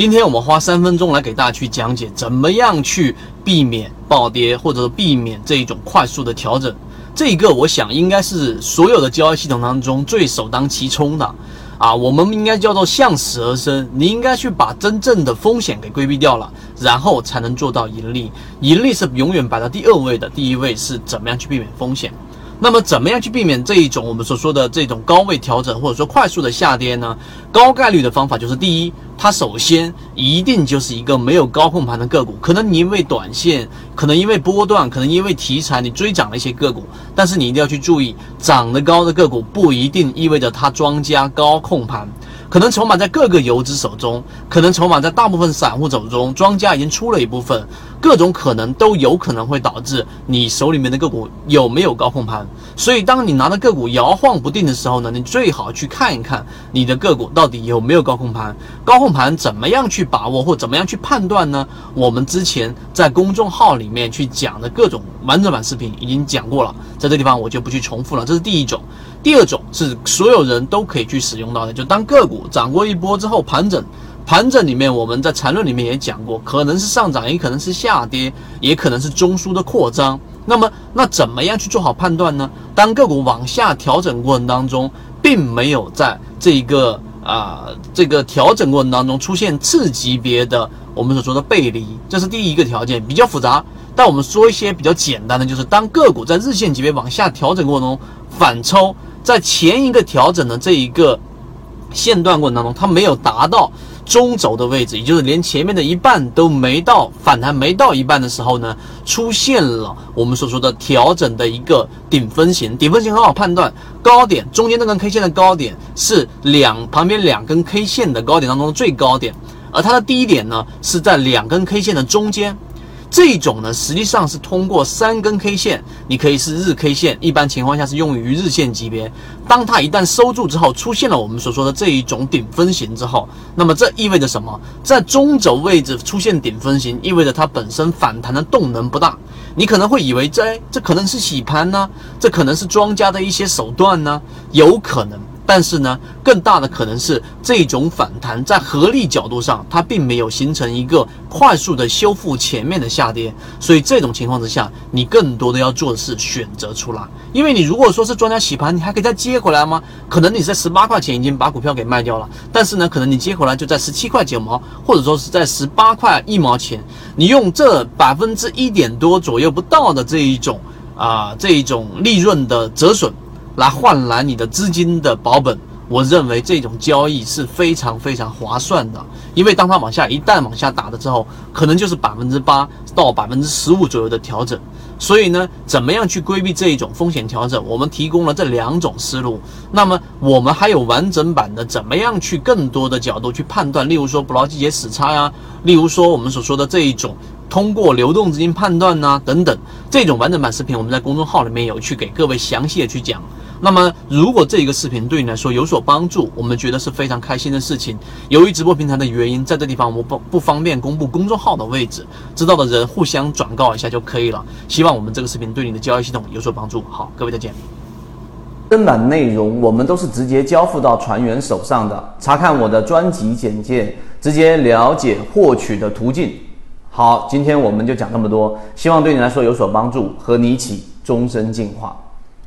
今天我们花三分钟来给大家去讲解，怎么样去避免暴跌，或者说避免这一种快速的调整。这个我想应该是所有的交易系统当中最首当其冲的。啊，我们应该叫做向死而生。你应该去把真正的风险给规避掉了，然后才能做到盈利。盈利是永远摆在第二位的，第一位是怎么样去避免风险。那么，怎么样去避免这一种我们所说的这种高位调整，或者说快速的下跌呢？高概率的方法就是：第一，它首先一定就是一个没有高控盘的个股。可能你因为短线，可能因为波段，可能因为题材，你追涨了一些个股。但是你一定要去注意，涨得高的个股不一定意味着它庄家高控盘。可能筹码在各个游资手中，可能筹码在大部分散户手中，庄家已经出了一部分，各种可能都有可能会导致你手里面的个股有没有高控盘。所以，当你拿的个股摇晃不定的时候呢，你最好去看一看你的个股到底有没有高控盘。高控盘怎么样去把握或怎么样去判断呢？我们之前在公众号里面去讲的各种完整版视频已经讲过了，在这地方我就不去重复了。这是第一种。第二种是所有人都可以去使用到的，就当个股涨过一波之后盘整，盘整里面我们在缠论里面也讲过，可能是上涨，也可能是下跌，也可能是中枢的扩张。那么，那怎么样去做好判断呢？当个股往下调整过程当中，并没有在这个啊这个调整过程当中出现次级别的我们所说的背离，这是第一个条件，比较复杂。但我们说一些比较简单的，就是当个股在日线级别往下调整过程中反抽。在前一个调整的这一个线段过程当中，它没有达到中轴的位置，也就是连前面的一半都没到，反弹没到一半的时候呢，出现了我们所说的调整的一个顶分型。顶分型很好判断，高点中间那根 K 线的高点是两旁边两根 K 线的高点当中的最高点，而它的低点呢是在两根 K 线的中间。这种呢，实际上是通过三根 K 线，你可以是日 K 线，一般情况下是用于日线级别。当它一旦收住之后，出现了我们所说的这一种顶分型之后，那么这意味着什么？在中轴位置出现顶分型，意味着它本身反弹的动能不大。你可能会以为这这可能是洗盘呢，这可能是庄家的一些手段呢，有可能。但是呢，更大的可能是这种反弹在合力角度上，它并没有形成一个快速的修复前面的下跌，所以这种情况之下，你更多的要做的是选择出来，因为你如果说是庄家洗盘，你还可以再接回来吗？可能你在十八块钱已经把股票给卖掉了，但是呢，可能你接回来就在十七块九毛，或者说是在十八块一毛钱，你用这百分之一点多左右不到的这一种啊这一种利润的折损。来换来你的资金的保本，我认为这种交易是非常非常划算的。因为当它往下一旦往下打了之后，可能就是百分之八到百分之十五左右的调整。所以呢，怎么样去规避这一种风险调整？我们提供了这两种思路。那么我们还有完整版的，怎么样去更多的角度去判断？例如说不劳季节死差呀，例如说我们所说的这一种通过流动资金判断呐等等，这种完整版视频我们在公众号里面有去给各位详细的去讲。那么，如果这一个视频对你来说有所帮助，我们觉得是非常开心的事情。由于直播平台的原因，在这地方我不不方便公布公众号的位置，知道的人互相转告一下就可以了。希望我们这个视频对你的交易系统有所帮助。好，各位再见。正版内容我们都是直接交付到船员手上的，查看我的专辑简介，直接了解获取的途径。好，今天我们就讲这么多，希望对你来说有所帮助，和你一起终身进化。